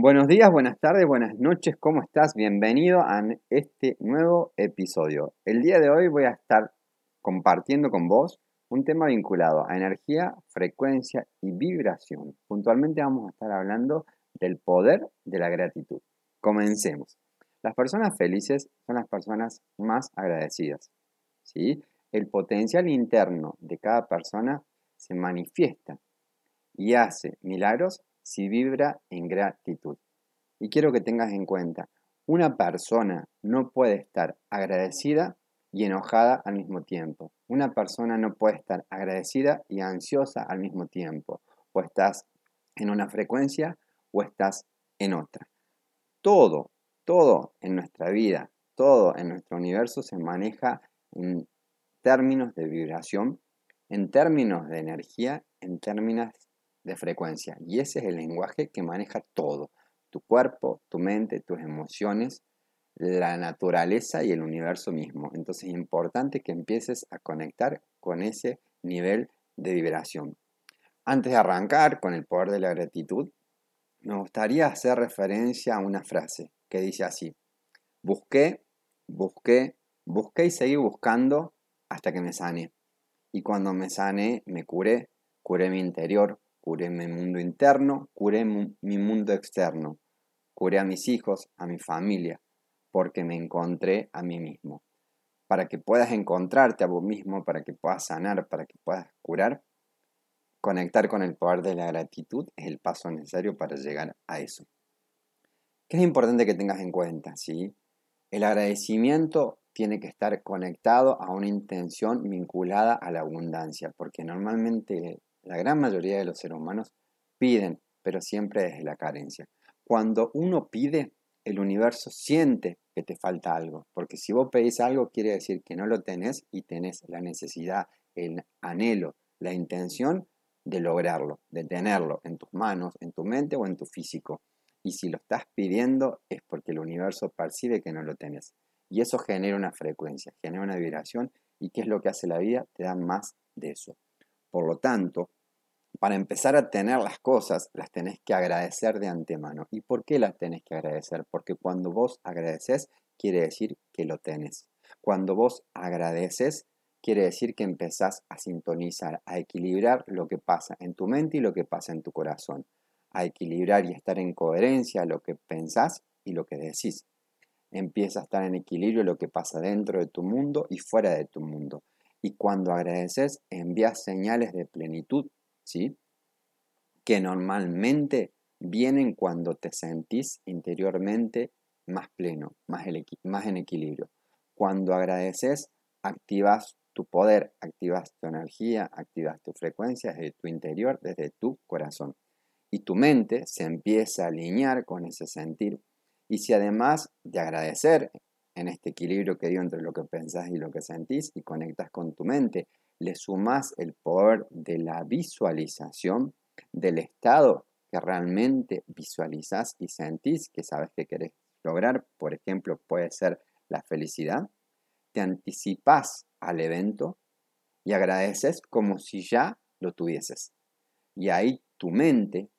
Buenos días, buenas tardes, buenas noches, ¿cómo estás? Bienvenido a este nuevo episodio. El día de hoy voy a estar compartiendo con vos un tema vinculado a energía, frecuencia y vibración. Puntualmente vamos a estar hablando del poder de la gratitud. Comencemos. Las personas felices son las personas más agradecidas. ¿sí? El potencial interno de cada persona se manifiesta y hace milagros si vibra en gratitud. Y quiero que tengas en cuenta, una persona no puede estar agradecida y enojada al mismo tiempo. Una persona no puede estar agradecida y ansiosa al mismo tiempo. O estás en una frecuencia o estás en otra. Todo, todo en nuestra vida, todo en nuestro universo se maneja en términos de vibración, en términos de energía, en términos de frecuencia. Y ese es el lenguaje que maneja todo. Tu cuerpo, tu mente, tus emociones, la naturaleza y el universo mismo. Entonces es importante que empieces a conectar con ese nivel de vibración. Antes de arrancar con el poder de la gratitud, me gustaría hacer referencia a una frase que dice así. Busqué, busqué, busqué y seguí buscando hasta que me sané. Y cuando me sané, me curé, curé mi interior, curé mi mundo interno, curé mi mundo externo, curé a mis hijos, a mi familia, porque me encontré a mí mismo. Para que puedas encontrarte a vos mismo, para que puedas sanar, para que puedas curar, conectar con el poder de la gratitud es el paso necesario para llegar a eso. ¿Qué es importante que tengas en cuenta? ¿sí? El agradecimiento tiene que estar conectado a una intención vinculada a la abundancia, porque normalmente la gran mayoría de los seres humanos piden, pero siempre desde la carencia. Cuando uno pide, el universo siente que te falta algo, porque si vos pedís algo quiere decir que no lo tenés y tenés la necesidad, el anhelo, la intención de lograrlo, de tenerlo en tus manos, en tu mente o en tu físico. Y si lo estás pidiendo es porque el universo percibe que no lo tenés. Y eso genera una frecuencia, genera una vibración. ¿Y qué es lo que hace la vida? Te da más de eso. Por lo tanto, para empezar a tener las cosas, las tenés que agradecer de antemano. ¿Y por qué las tenés que agradecer? Porque cuando vos agradeces, quiere decir que lo tenés. Cuando vos agradeces, quiere decir que empezás a sintonizar, a equilibrar lo que pasa en tu mente y lo que pasa en tu corazón. A equilibrar y estar en coherencia lo que pensás y lo que decís. Empieza a estar en equilibrio lo que pasa dentro de tu mundo y fuera de tu mundo. Y cuando agradeces, envías señales de plenitud ¿sí? Que normalmente vienen cuando te sentís interiormente más pleno, más, más en equilibrio. Cuando agradeces, activas tu poder, activas tu energía, activas tu frecuencia desde tu interior, desde tu corazón. Y tu mente se empieza a alinear con ese sentir. Y si además de agradecer en este equilibrio que dio entre lo que pensás y lo que sentís y conectas con tu mente le sumas el poder de la visualización del estado que realmente visualizas y sentís que sabes que querés lograr, por ejemplo, puede ser la felicidad, te anticipas al evento y agradeces como si ya lo tuvieses. Y ahí tu mente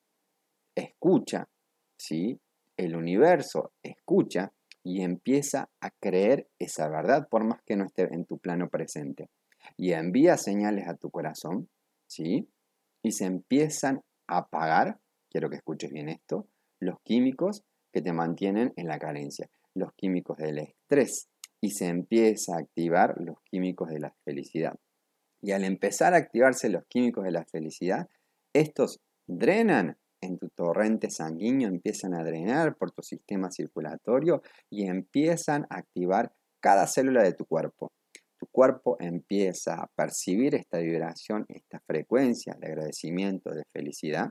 escucha, ¿sí? El universo escucha y empieza a creer esa verdad por más que no esté en tu plano presente y envía señales a tu corazón, ¿sí? Y se empiezan a apagar, quiero que escuches bien esto, los químicos que te mantienen en la carencia, los químicos del estrés, y se empieza a activar los químicos de la felicidad. Y al empezar a activarse los químicos de la felicidad, estos drenan en tu torrente sanguíneo, empiezan a drenar por tu sistema circulatorio y empiezan a activar cada célula de tu cuerpo tu cuerpo empieza a percibir esta vibración, esta frecuencia de agradecimiento, de felicidad,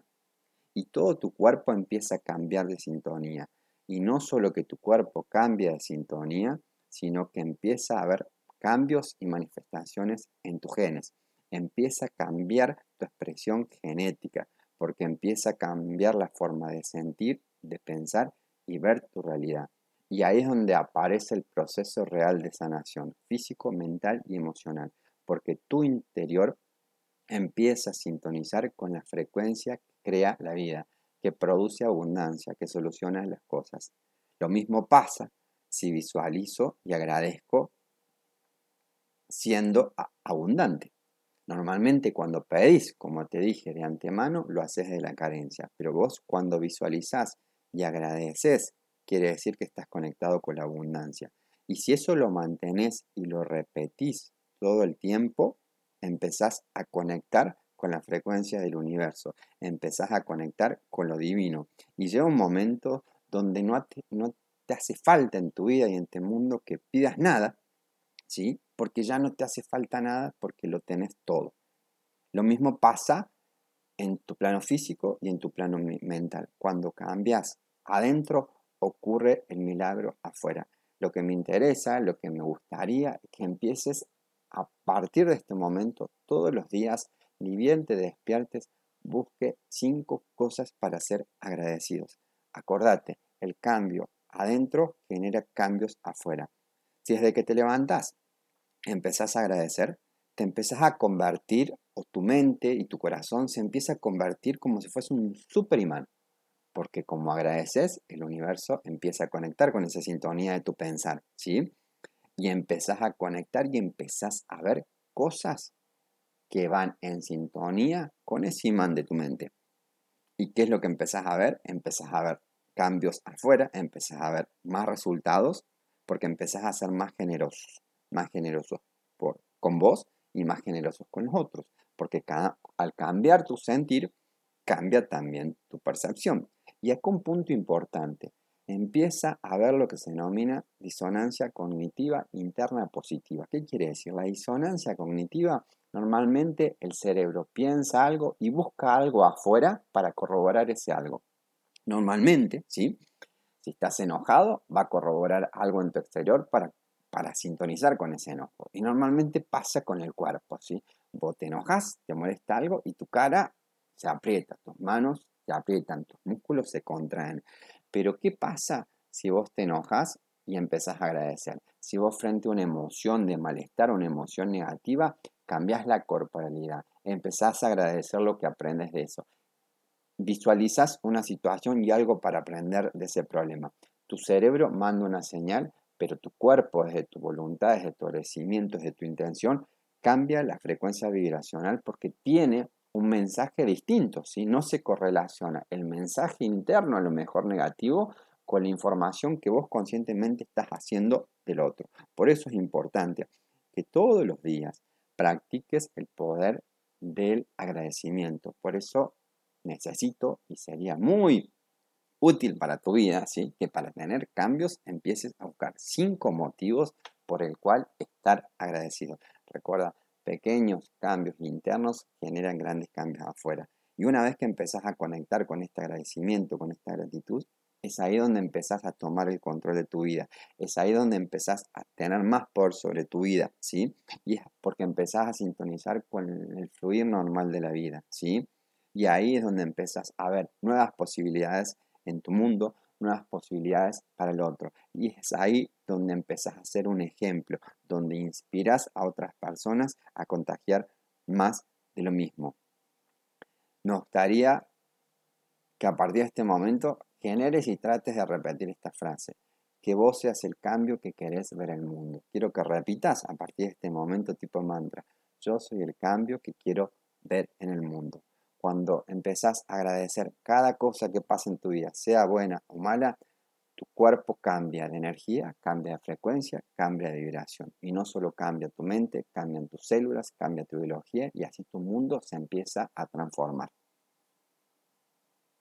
y todo tu cuerpo empieza a cambiar de sintonía. Y no solo que tu cuerpo cambia de sintonía, sino que empieza a haber cambios y manifestaciones en tus genes. Empieza a cambiar tu expresión genética, porque empieza a cambiar la forma de sentir, de pensar y ver tu realidad. Y ahí es donde aparece el proceso real de sanación físico, mental y emocional, porque tu interior empieza a sintonizar con la frecuencia que crea la vida. que produce abundancia, que soluciona las cosas. Lo mismo pasa si visualizo y agradezco siendo abundante. Normalmente cuando pedís, como te dije de antemano, lo haces de la carencia, pero vos cuando visualizás y agradeces, quiere decir que estás conectado con la abundancia. Y si eso lo mantenés y lo repetís todo el tiempo, empezás a conectar con la frecuencia del universo, empezás a conectar con lo divino. Y llega un momento donde no te, no te hace falta en tu vida y en este mundo que pidas nada, ¿sí? Porque ya no te hace falta nada porque lo tenés todo. Lo mismo pasa en tu plano físico y en tu plano mental. Cuando cambias adentro, ocurre el milagro afuera. Lo que me interesa, lo que me gustaría que empieces a partir de este momento, todos los días, ni despiertes, busque cinco cosas para ser agradecidos. Acordate, el cambio adentro genera cambios afuera. Si desde que te levantas empezás a agradecer, te empezás a convertir, o tu mente y tu corazón se empieza a convertir como si fuese un super imán. Porque como agradeces, el universo empieza a conectar con esa sintonía de tu pensar, ¿sí? Y empezás a conectar y empezás a ver cosas que van en sintonía con ese imán de tu mente. ¿Y qué es lo que empezás a ver? Empezás a ver cambios afuera, empezás a ver más resultados, porque empezás a ser más generosos, más generosos por, con vos y más generosos con los otros, porque cada, al cambiar tu sentir, cambia también tu percepción. Y acá un punto importante, empieza a ver lo que se denomina disonancia cognitiva interna positiva. ¿Qué quiere decir? La disonancia cognitiva, normalmente el cerebro piensa algo y busca algo afuera para corroborar ese algo. Normalmente, ¿sí? Si estás enojado, va a corroborar algo en tu exterior para para sintonizar con ese enojo. Y normalmente pasa con el cuerpo, ¿sí? Vos te enojas, te molesta algo y tu cara se aprieta, tus manos se aprietan, tus músculos se contraen. Pero ¿qué pasa si vos te enojas y empezás a agradecer? Si vos frente a una emoción de malestar, una emoción negativa, cambias la corporalidad, empezás a agradecer lo que aprendes de eso. Visualizas una situación y algo para aprender de ese problema. Tu cerebro manda una señal pero tu cuerpo, desde tu voluntad, desde tu agradecimiento, desde tu intención, cambia la frecuencia vibracional porque tiene un mensaje distinto, si no se correlaciona el mensaje interno, a lo mejor negativo, con la información que vos conscientemente estás haciendo del otro. Por eso es importante que todos los días practiques el poder del agradecimiento. Por eso necesito y sería muy útil para tu vida, ¿sí? que para tener cambios empieces a buscar cinco motivos por el cual estar agradecido. Recuerda, pequeños cambios internos generan grandes cambios afuera. Y una vez que empezás a conectar con este agradecimiento, con esta gratitud, es ahí donde empezás a tomar el control de tu vida. Es ahí donde empezás a tener más poder sobre tu vida, ¿sí? Y es porque empezás a sintonizar con el fluir normal de la vida, ¿sí? Y ahí es donde empezás a ver nuevas posibilidades en tu mundo nuevas posibilidades para el otro. Y es ahí donde empezás a ser un ejemplo, donde inspiras a otras personas a contagiar más de lo mismo. Nos gustaría que a partir de este momento generes y trates de repetir esta frase. Que vos seas el cambio que querés ver en el mundo. Quiero que repitas a partir de este momento tipo mantra. Yo soy el cambio que quiero ver en el mundo cuando empezás a agradecer cada cosa que pasa en tu vida, sea buena o mala, tu cuerpo cambia de energía, cambia de frecuencia, cambia de vibración. Y no solo cambia tu mente, cambian tus células, cambia tu biología y así tu mundo se empieza a transformar.